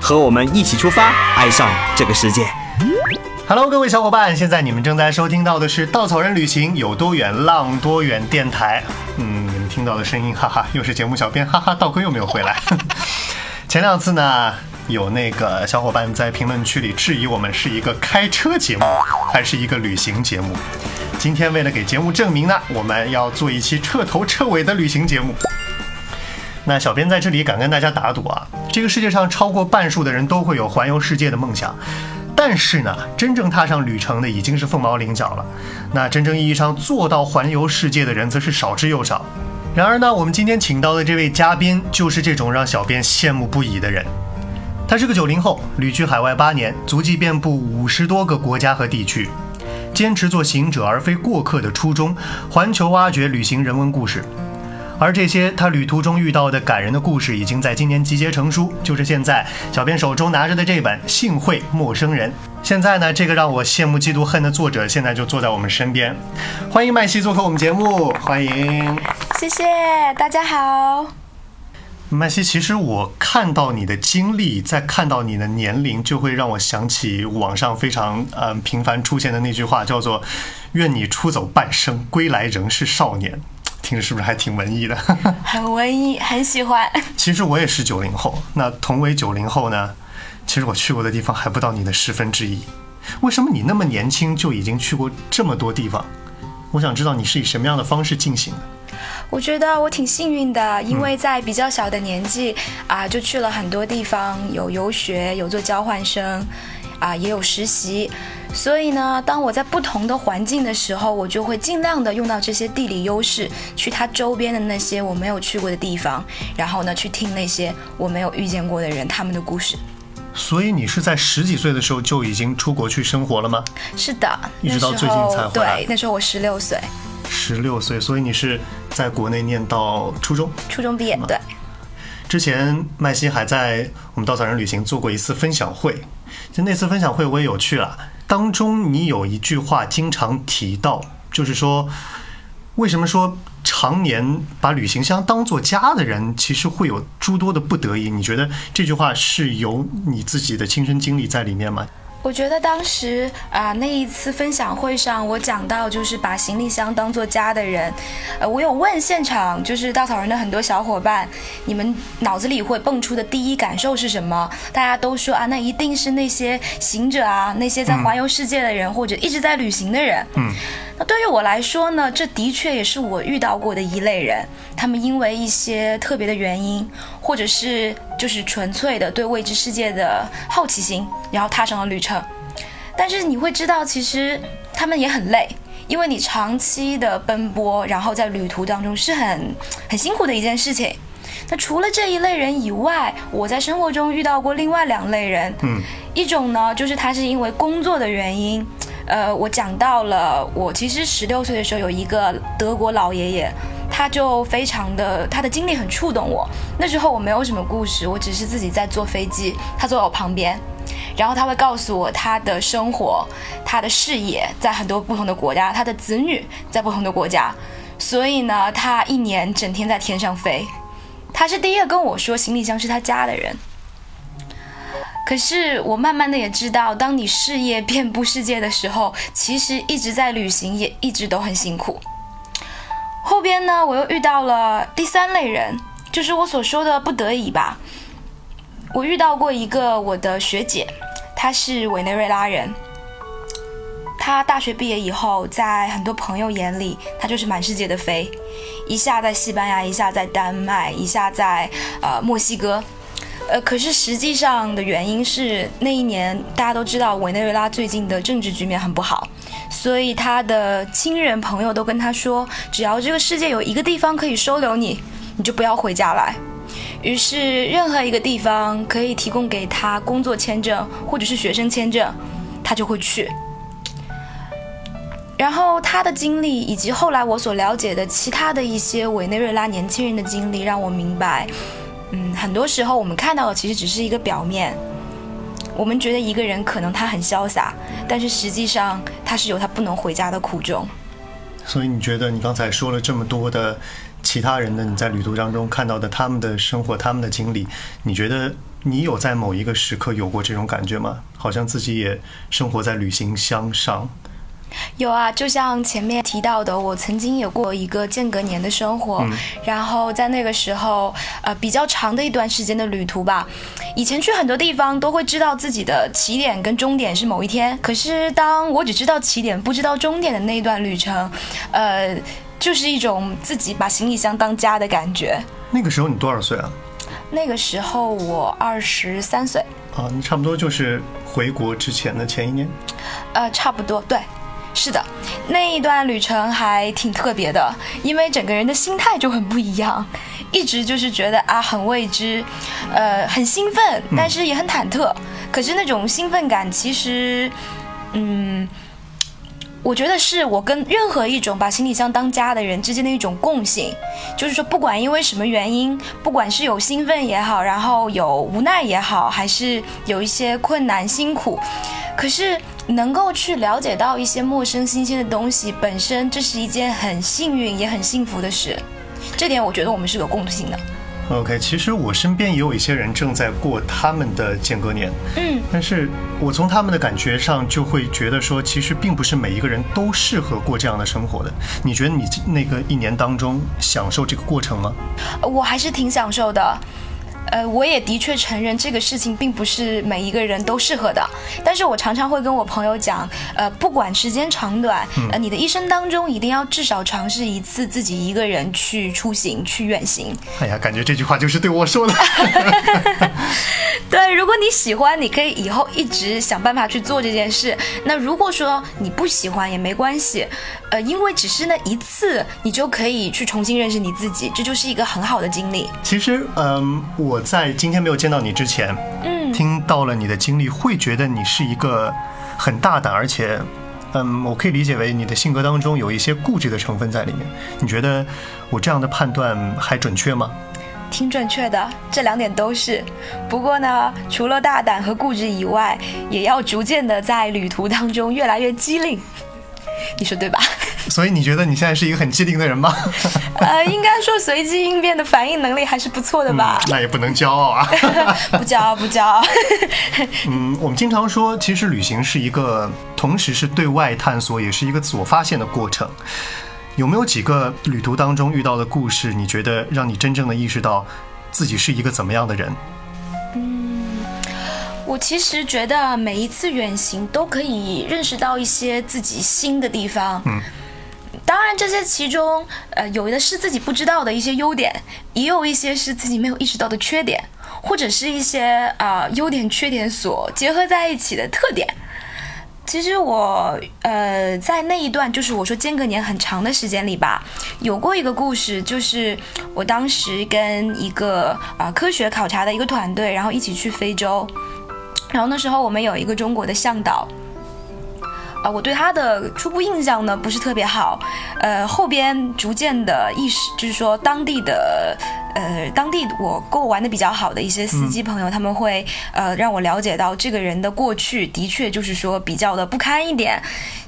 和我们一起出发，爱上这个世界。Hello，各位小伙伴，现在你们正在收听到的是《稻草人旅行有多远浪多远》电台。嗯，你们听到的声音，哈哈，又是节目小编，哈哈，道哥又没有回来。前两次呢，有那个小伙伴在评论区里质疑我们是一个开车节目还是一个旅行节目。今天为了给节目证明呢，我们要做一期彻头彻尾的旅行节目。那小编在这里敢跟大家打赌啊，这个世界上超过半数的人都会有环游世界的梦想。但是呢，真正踏上旅程的已经是凤毛麟角了。那真正意义上做到环游世界的人，则是少之又少。然而呢，我们今天请到的这位嘉宾，就是这种让小编羡慕不已的人。他是个九零后，旅居海外八年，足迹遍布五十多个国家和地区，坚持做行者而非过客的初衷，环球挖掘旅行人文故事。而这些他旅途中遇到的感人的故事，已经在今年集结成书，就是现在小编手中拿着的这本《幸会陌生人》。现在呢，这个让我羡慕嫉妒恨的作者，现在就坐在我们身边，欢迎麦西做客我们节目，欢迎谢谢大家好。麦西。其实我看到你的经历，再看到你的年龄，就会让我想起网上非常嗯频繁出现的那句话，叫做“愿你出走半生，归来仍是少年”。听着是不是还挺文艺的？很文艺，很喜欢。其实我也是九零后，那同为九零后呢，其实我去过的地方还不到你的十分之一。为什么你那么年轻就已经去过这么多地方？我想知道你是以什么样的方式进行的。我觉得我挺幸运的，因为在比较小的年纪啊，就去了很多地方，有游学，有做交换生，啊，也有实习。所以呢，当我在不同的环境的时候，我就会尽量的用到这些地理优势，去它周边的那些我没有去过的地方，然后呢，去听那些我没有遇见过的人他们的故事。所以你是在十几岁的时候就已经出国去生活了吗？是的，一直到最近才回来对，那时候我十六岁，十六岁，所以你是在国内念到初中。初中毕业，对。之前麦西还在我们稻草人旅行做过一次分享会，就那次分享会我也有去了。当中你有一句话经常提到，就是说，为什么说常年把旅行箱当做家的人，其实会有诸多的不得已？你觉得这句话是有你自己的亲身经历在里面吗？我觉得当时啊、那一次分享会上，我讲到就是把行李箱当做家的人，呃，我有问现场就是稻草人的很多小伙伴，你们脑子里会蹦出的第一感受是什么？大家都说啊，那一定是那些行者啊，那些在环游世界的人，或者一直在旅行的人。嗯。那对于我来说呢，这的确也是我遇到过的一类人。他们因为一些特别的原因，或者是就是纯粹的对未知世界的好奇心，然后踏上了旅程。但是你会知道，其实他们也很累，因为你长期的奔波，然后在旅途当中是很很辛苦的一件事情。那除了这一类人以外，我在生活中遇到过另外两类人。嗯，一种呢，就是他是因为工作的原因，呃，我讲到了，我其实十六岁的时候有一个德国老爷爷，他就非常的，他的经历很触动我。那时候我没有什么故事，我只是自己在坐飞机，他坐在我旁边，然后他会告诉我他的生活、他的事业在很多不同的国家，他的子女在不同的国家，所以呢，他一年整天在天上飞。他是第一个跟我说行李箱是他家的人。可是我慢慢的也知道，当你事业遍布世界的时候，其实一直在旅行，也一直都很辛苦。后边呢，我又遇到了第三类人，就是我所说的不得已吧。我遇到过一个我的学姐，她是委内瑞拉人。她大学毕业以后，在很多朋友眼里，她就是满世界的飞，一下在西班牙，一下在丹麦，一下在呃墨西哥。呃，可是实际上的原因是那一年大家都知道委内瑞拉最近的政治局面很不好，所以他的亲人朋友都跟他说，只要这个世界有一个地方可以收留你，你就不要回家来。于是任何一个地方可以提供给他工作签证或者是学生签证，他就会去。然后他的经历以及后来我所了解的其他的一些委内瑞拉年轻人的经历，让我明白，嗯，很多时候我们看到的其实只是一个表面。我们觉得一个人可能他很潇洒，但是实际上他是有他不能回家的苦衷。所以你觉得你刚才说了这么多的其他人的你在旅途当中看到的他们的生活、他们的经历，你觉得你有在某一个时刻有过这种感觉吗？好像自己也生活在旅行箱上。有啊，就像前面提到的，我曾经有过一个间隔年的生活，然后在那个时候，呃，比较长的一段时间的旅途吧。以前去很多地方都会知道自己的起点跟终点是某一天，可是当我只知道起点不知道终点的那一段旅程，呃，就是一种自己把行李箱当家的感觉。那个时候你多少岁啊？那个时候我二十三岁。啊，你差不多就是回国之前的前一年。呃，差不多，对。是的，那一段旅程还挺特别的，因为整个人的心态就很不一样，一直就是觉得啊很未知，呃很兴奋，但是也很忐忑。可是那种兴奋感，其实，嗯，我觉得是我跟任何一种把行李箱当家的人之间的一种共性，就是说不管因为什么原因，不管是有兴奋也好，然后有无奈也好，还是有一些困难辛苦，可是。能够去了解到一些陌生新鲜的东西，本身这是一件很幸运也很幸福的事，这点我觉得我们是有共性的。OK，其实我身边也有一些人正在过他们的间隔年，嗯，但是我从他们的感觉上就会觉得说，其实并不是每一个人都适合过这样的生活的。你觉得你那个一年当中享受这个过程吗？我还是挺享受的。呃，我也的确承认这个事情并不是每一个人都适合的，但是我常常会跟我朋友讲，呃，不管时间长短，呃，你的一生当中一定要至少尝试一次自己一个人去出行、去远行。哎呀，感觉这句话就是对我说的。对，如果你喜欢，你可以以后一直想办法去做这件事。那如果说你不喜欢也没关系，呃，因为只是那一次，你就可以去重新认识你自己，这就是一个很好的经历。其实，嗯，我在今天没有见到你之前，嗯，听到了你的经历，会觉得你是一个很大胆，而且，嗯，我可以理解为你的性格当中有一些固执的成分在里面。你觉得我这样的判断还准确吗？挺准确的，这两点都是。不过呢，除了大胆和固执以外，也要逐渐的在旅途当中越来越机灵。你说对吧？所以你觉得你现在是一个很机灵的人吗？呃，应该说随机应变的反应能力还是不错的吧。那也不能骄傲啊。不骄傲，不骄傲。嗯，我们经常说，其实旅行是一个同时是对外探索，也是一个自我发现的过程。有没有几个旅途当中遇到的故事，你觉得让你真正的意识到自己是一个怎么样的人？嗯，我其实觉得每一次远行都可以认识到一些自己新的地方。嗯，当然这些其中，呃，有的是自己不知道的一些优点，也有一些是自己没有意识到的缺点，或者是一些啊优点缺点所结合在一起的特点。其实我呃在那一段就是我说间隔年很长的时间里吧，有过一个故事，就是我当时跟一个啊科学考察的一个团队，然后一起去非洲，然后那时候我们有一个中国的向导。啊，我对他的初步印象呢不是特别好，呃，后边逐渐的意识就是说当地的，呃，当地我跟我玩的比较好的一些司机朋友，他们会呃让我了解到这个人的过去的确就是说比较的不堪一点。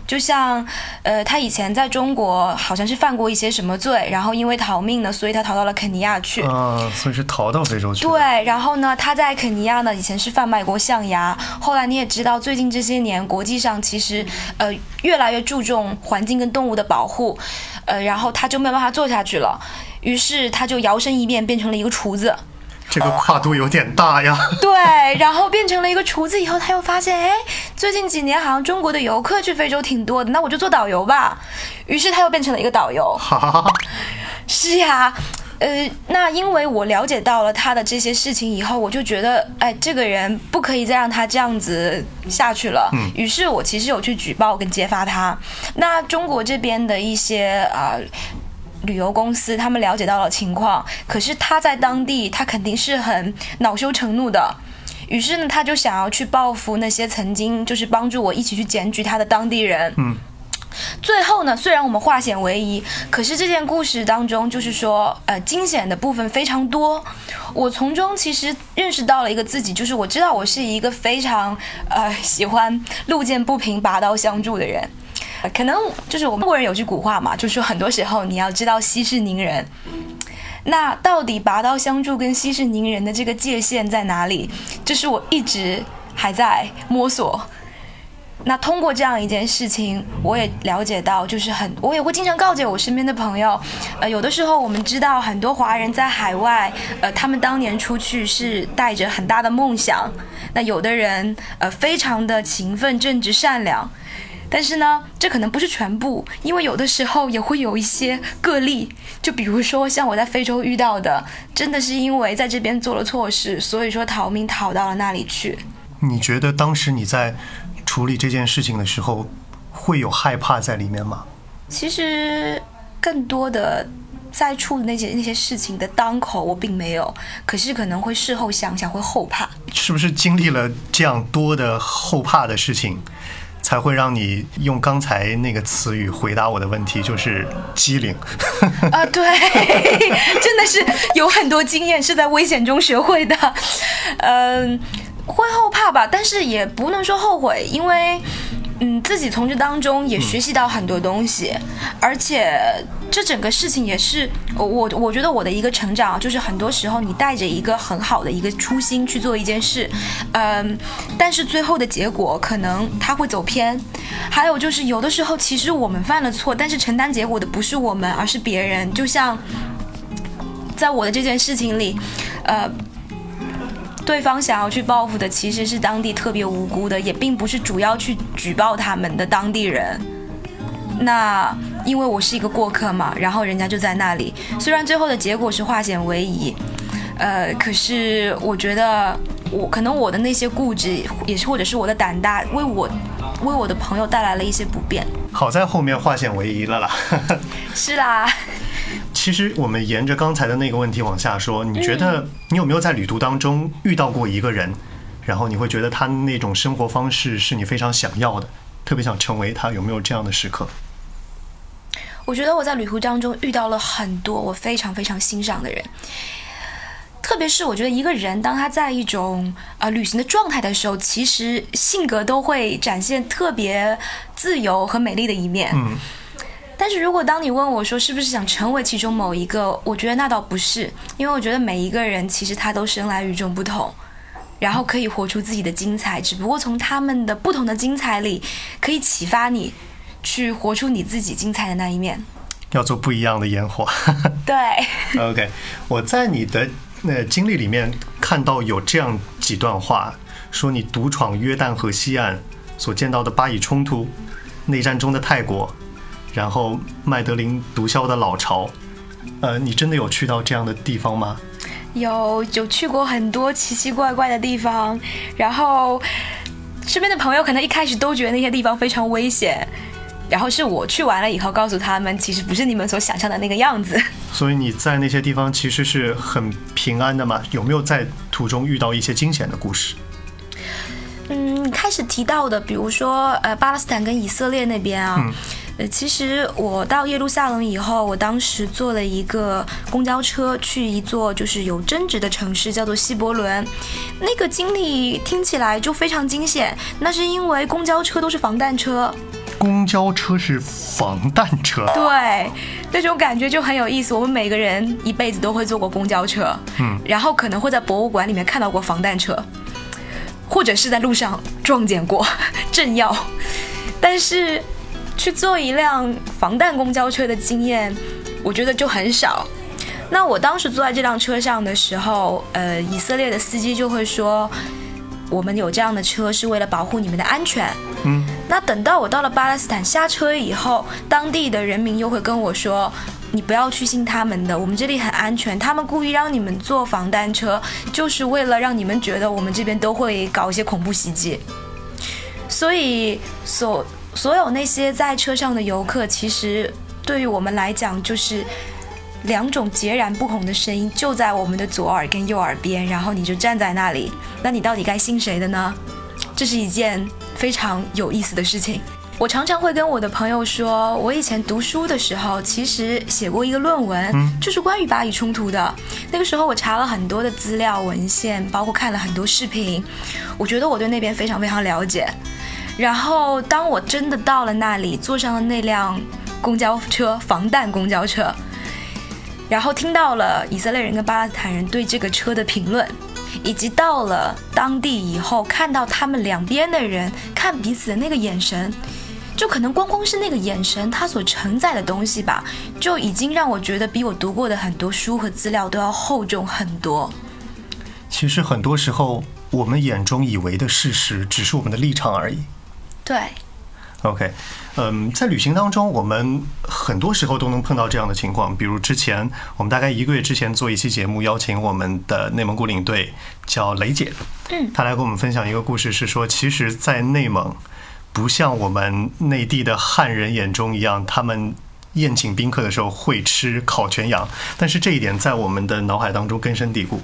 就像，呃，他以前在中国好像是犯过一些什么罪，然后因为逃命呢，所以他逃到了肯尼亚去。啊，所以是逃到非洲去。对，然后呢，他在肯尼亚呢，以前是贩卖过象牙。后来你也知道，最近这些年国际上其实，呃，越来越注重环境跟动物的保护，呃，然后他就没有办法做下去了，于是他就摇身一变，变成了一个厨子。这个跨度有点大呀。对，然后变成了一个厨子以后，他又发现，哎，最近几年好像中国的游客去非洲挺多的，那我就做导游吧。于是他又变成了一个导游。是呀，呃，那因为我了解到了他的这些事情以后，我就觉得，哎，这个人不可以再让他这样子下去了。嗯。于是我其实有去举报跟揭发他。那中国这边的一些啊。旅游公司，他们了解到了情况，可是他在当地，他肯定是很恼羞成怒的。于是呢，他就想要去报复那些曾经就是帮助我一起去检举他的当地人。嗯。最后呢，虽然我们化险为夷，可是这件故事当中，就是说，呃，惊险的部分非常多。我从中其实认识到了一个自己，就是我知道我是一个非常呃喜欢路见不平拔刀相助的人。可能就是我们中国人有句古话嘛，就是说很多时候你要知道息事宁人。那到底拔刀相助跟息事宁人的这个界限在哪里？这是我一直还在摸索。那通过这样一件事情，我也了解到，就是很，我也会经常告诫我身边的朋友，呃，有的时候我们知道很多华人在海外，呃，他们当年出去是带着很大的梦想，那有的人呃非常的勤奋、正直、善良，但是呢，这可能不是全部，因为有的时候也会有一些个例，就比如说像我在非洲遇到的，真的是因为在这边做了错事，所以说逃命逃到了那里去。你觉得当时你在？处理这件事情的时候，会有害怕在里面吗？其实，更多的在处理那些那些事情的当口，我并没有。可是可能会事后想想，会后怕。是不是经历了这样多的后怕的事情，才会让你用刚才那个词语回答我的问题，就是机灵？啊，对，真的是有很多经验是在危险中学会的。嗯。会后怕吧，但是也不能说后悔，因为，嗯，自己从这当中也学习到很多东西，而且这整个事情也是我我觉得我的一个成长，就是很多时候你带着一个很好的一个初心去做一件事，嗯，但是最后的结果可能他会走偏，还有就是有的时候其实我们犯了错，但是承担结果的不是我们，而是别人，就像在我的这件事情里，呃。对方想要去报复的其实是当地特别无辜的，也并不是主要去举报他们的当地人。那因为我是一个过客嘛，然后人家就在那里。虽然最后的结果是化险为夷，呃，可是我觉得我可能我的那些固执，也是或者是我的胆大，为我为我的朋友带来了一些不便。好在后面化险为夷了啦。是啦。其实我们沿着刚才的那个问题往下说，你觉得你有没有在旅途当中遇到过一个人，然后你会觉得他那种生活方式是你非常想要的，特别想成为他？有没有这样的时刻？我觉得我在旅途当中遇到了很多我非常非常欣赏的人，特别是我觉得一个人当他在一种呃旅行的状态的时候，其实性格都会展现特别自由和美丽的一面。嗯。但是如果当你问我说是不是想成为其中某一个，我觉得那倒不是，因为我觉得每一个人其实他都生来与众不同，然后可以活出自己的精彩，只不过从他们的不同的精彩里，可以启发你去活出你自己精彩的那一面，要做不一样的烟火。对。OK，我在你的那经历里面看到有这样几段话，说你独闯约旦河西岸所见到的巴以冲突，内战中的泰国。然后麦德林毒枭的老巢，呃，你真的有去到这样的地方吗？有，有去过很多奇奇怪怪的地方。然后身边的朋友可能一开始都觉得那些地方非常危险，然后是我去完了以后告诉他们，其实不是你们所想象的那个样子。所以你在那些地方其实是很平安的嘛？有没有在途中遇到一些惊险的故事？嗯，开始提到的，比如说呃，巴勒斯坦跟以色列那边啊。呃，其实我到耶路撒冷以后，我当时坐了一个公交车去一座就是有争执的城市，叫做希伯伦。那个经历听起来就非常惊险，那是因为公交车都是防弹车。公交车是防弹车？对，那种感觉就很有意思。我们每个人一辈子都会坐过公交车，嗯，然后可能会在博物馆里面看到过防弹车，或者是在路上撞见过 政要，但是。去坐一辆防弹公交车的经验，我觉得就很少。那我当时坐在这辆车上的时候，呃，以色列的司机就会说，我们有这样的车是为了保护你们的安全。嗯。那等到我到了巴勒斯坦下车以后，当地的人民又会跟我说，你不要去信他们的，我们这里很安全。他们故意让你们坐防弹车，就是为了让你们觉得我们这边都会搞一些恐怖袭击。所以所。所有那些在车上的游客，其实对于我们来讲就是两种截然不同的声音，就在我们的左耳跟右耳边，然后你就站在那里，那你到底该信谁的呢？这是一件非常有意思的事情。我常常会跟我的朋友说，我以前读书的时候，其实写过一个论文，就是关于巴以冲突的。那个时候我查了很多的资料文献，包括看了很多视频，我觉得我对那边非常非常了解。然后当我真的到了那里，坐上了那辆公交车，防弹公交车，然后听到了以色列人跟巴勒斯坦人对这个车的评论。以及到了当地以后，看到他们两边的人看彼此的那个眼神，就可能光光是那个眼神，它所承载的东西吧，就已经让我觉得比我读过的很多书和资料都要厚重很多。其实很多时候，我们眼中以为的事实，只是我们的立场而已。对。OK，嗯，在旅行当中，我们很多时候都能碰到这样的情况。比如之前，我们大概一个月之前做一期节目，邀请我们的内蒙古领队叫雷姐，嗯，她来跟我们分享一个故事，是说，其实，在内蒙，不像我们内地的汉人眼中一样，他们。宴请宾客的时候会吃烤全羊，但是这一点在我们的脑海当中根深蒂固。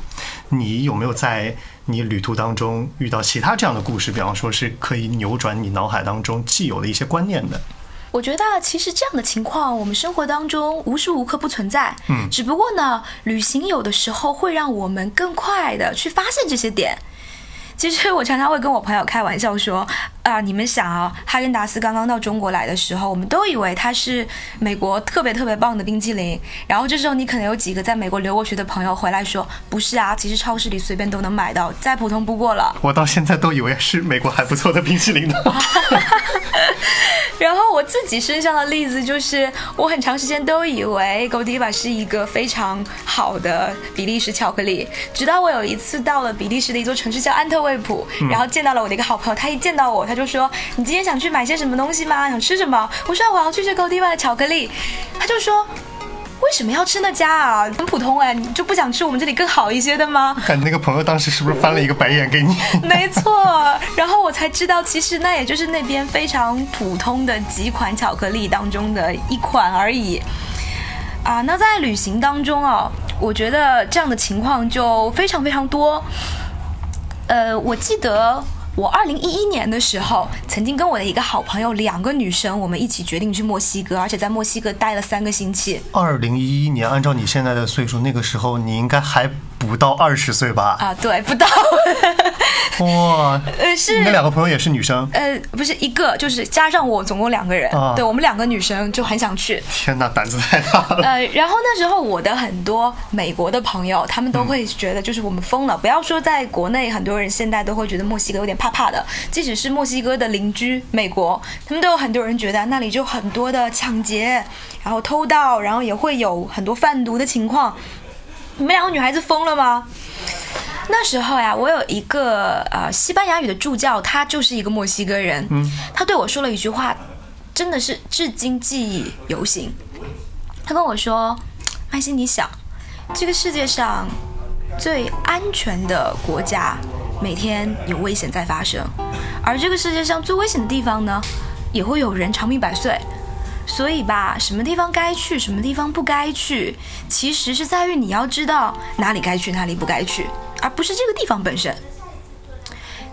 你有没有在你旅途当中遇到其他这样的故事？比方说是可以扭转你脑海当中既有的一些观念的？我觉得其实这样的情况，我们生活当中无时无刻不存在。嗯，只不过呢，旅行有的时候会让我们更快的去发现这些点。其实我常常会跟我朋友开玩笑说，啊，你们想啊，哈根达斯刚刚到中国来的时候，我们都以为它是美国特别特别棒的冰淇淋。然后这时候你可能有几个在美国留过学的朋友回来说，不是啊，其实超市里随便都能买到，再普通不过了。我到现在都以为是美国还不错的冰淇淋呢。然后我自己身上的例子就是，我很长时间都以为 Godiva 是一个非常好的比利时巧克力，直到我有一次到了比利时的一座城市叫安特卫普，然后见到了我的一个好朋友，他一见到我，他就说：“你今天想去买些什么东西吗？想吃什么？”我说：“我要去吃 Godiva 的巧克力。”他就说。为什么要吃那家啊？很普通哎，你就不想吃我们这里更好一些的吗？感觉那个朋友当时是不是翻了一个白眼给你？没错，然后我才知道，其实那也就是那边非常普通的几款巧克力当中的一款而已。啊，那在旅行当中啊，我觉得这样的情况就非常非常多。呃，我记得。我二零一一年的时候，曾经跟我的一个好朋友，两个女生，我们一起决定去墨西哥，而且在墨西哥待了三个星期。二零一一年，按照你现在的岁数，那个时候你应该还。不到二十岁吧？啊，对，不到。哇，呃，是你们两个朋友也是女生？呃，不是一个，就是加上我，总共两个人。对，我们两个女生就很想去。天哪，胆子太大了。呃，然后那时候我的很多美国的朋友，他们都会觉得就是我们疯了。不要说在国内，很多人现在都会觉得墨西哥有点怕怕的。即使是墨西哥的邻居美国，他们都有很多人觉得那里就很多的抢劫，然后偷盗，然后也会有很多贩毒的情况。你们两个女孩子疯了吗？那时候呀，我有一个呃西班牙语的助教，他就是一个墨西哥人。嗯，他对我说了一句话，真的是至今记忆犹新。他跟我说：“麦西，你想，这个世界上最安全的国家，每天有危险在发生，而这个世界上最危险的地方呢，也会有人长命百岁。”所以吧，什么地方该去，什么地方不该去，其实是在于你要知道哪里该去，哪里不该去，而不是这个地方本身。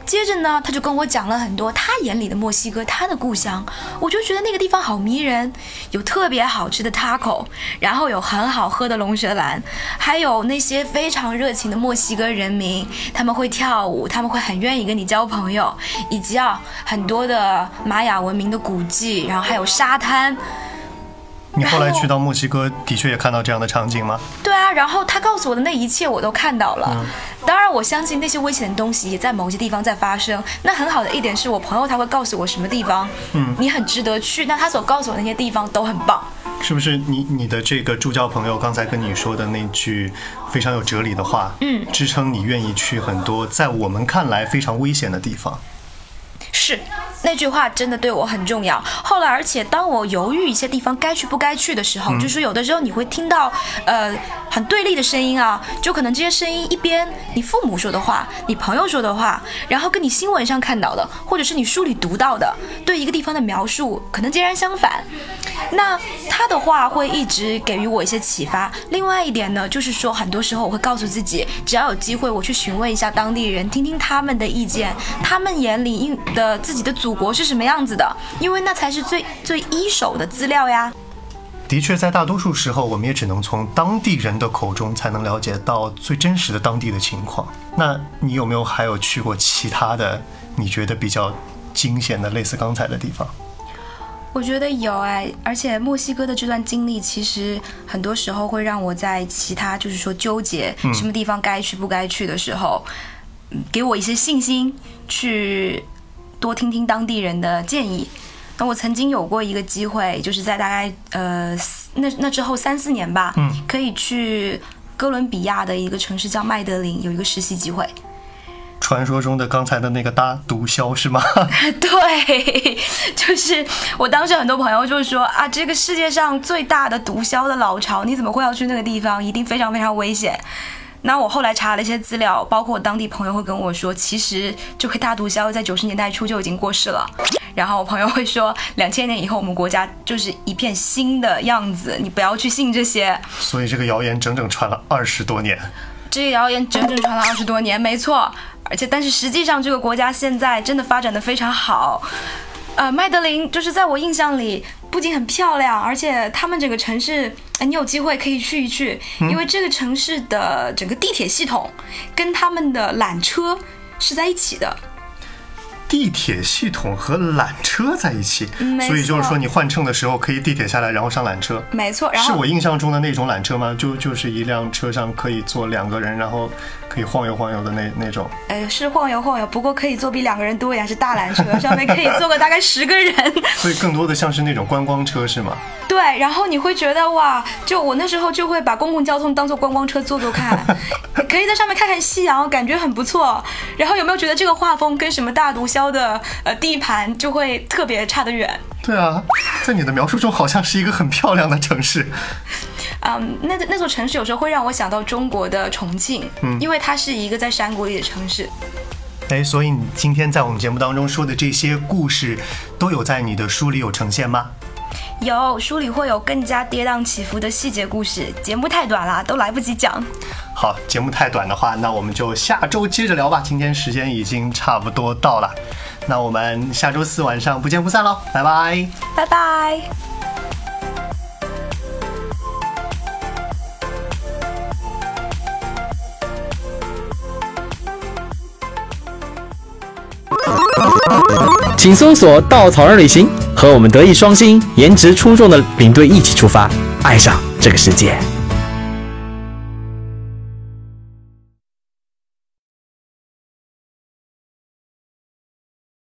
接着呢，他就跟我讲了很多他眼里的墨西哥，他的故乡。我就觉得那个地方好迷人，有特别好吃的 taco，然后有很好喝的龙舌兰，还有那些非常热情的墨西哥人民，他们会跳舞，他们会很愿意跟你交朋友，以及啊很多的玛雅文明的古迹，然后还有沙滩。你后来去到墨西哥，的确也看到这样的场景吗？对啊，然后他告诉我的那一切我都看到了。当然，我相信那些危险的东西也在某些地方在发生。那很好的一点是我朋友他会告诉我什么地方，嗯，你很值得去。那他所告诉我那些地方都很棒。是不是你你的这个助教朋友刚才跟你说的那句非常有哲理的话，嗯，支撑你愿意去很多在我们看来非常危险的地方？是。那句话真的对我很重要。后来，而且当我犹豫一些地方该去不该去的时候，就是有的时候你会听到，呃，很对立的声音啊，就可能这些声音一边你父母说的话，你朋友说的话，然后跟你新闻上看到的，或者是你书里读到的，对一个地方的描述可能截然相反。那他的话会一直给予我一些启发。另外一点呢，就是说很多时候我会告诉自己，只要有机会，我去询问一下当地人，听听他们的意见，他们眼里的自己的祖。祖国是什么样子的？因为那才是最最一手的资料呀。的确，在大多数时候，我们也只能从当地人的口中才能了解到最真实的当地的情况。那你有没有还有去过其他的你觉得比较惊险的类似刚才的地方？我觉得有哎，而且墨西哥的这段经历其实很多时候会让我在其他就是说纠结什么地方该去不该去的时候，给我一些信心去。多听听当地人的建议。那我曾经有过一个机会，就是在大概呃那那之后三四年吧，嗯，可以去哥伦比亚的一个城市叫麦德林，有一个实习机会。传说中的刚才的那个大毒枭是吗？对，就是我当时很多朋友就说啊，这个世界上最大的毒枭的老巢，你怎么会要去那个地方？一定非常非常危险。那我后来查了一些资料，包括我当地朋友会跟我说，其实这位大毒枭在九十年代初就已经过世了。然后我朋友会说，两千年以后我们国家就是一片新的样子，你不要去信这些。所以这个谣言整整传了二十多年。这个谣言整整传了二十多年，没错。而且，但是实际上这个国家现在真的发展的非常好。呃，麦德林就是在我印象里。不仅很漂亮，而且他们整个城市，哎，你有机会可以去一去，因为这个城市的整个地铁系统跟他们的缆车是在一起的。地铁系统和缆车在一起，所以就是说你换乘的时候可以地铁下来，然后上缆车。没错，是我印象中的那种缆车吗？就就是一辆车上可以坐两个人，然后可以晃悠晃悠的那那种。呃，是晃悠晃悠，不过可以坐比两个人多一点，是大缆车，上面可以坐个大概十个人。所以更多的像是那种观光车是吗？对，然后你会觉得哇，就我那时候就会把公共交通当做观光车坐坐看，可以在上面看看夕阳，感觉很不错。然后有没有觉得这个画风跟什么大毒枭？的呃地盘就会特别差得远。对啊，在你的描述中好像是一个很漂亮的城市。嗯，那那座城市有时候会让我想到中国的重庆，嗯，因为它是一个在山谷里的城市。哎，所以你今天在我们节目当中说的这些故事，都有在你的书里有呈现吗？有，书里会有更加跌宕起伏的细节故事。节目太短了，都来不及讲。好，节目太短的话，那我们就下周接着聊吧。今天时间已经差不多到了，那我们下周四晚上不见不散喽，拜拜，拜拜。请搜索“稻草人旅行”，和我们德艺双馨、颜值出众的领队一起出发，爱上这个世界。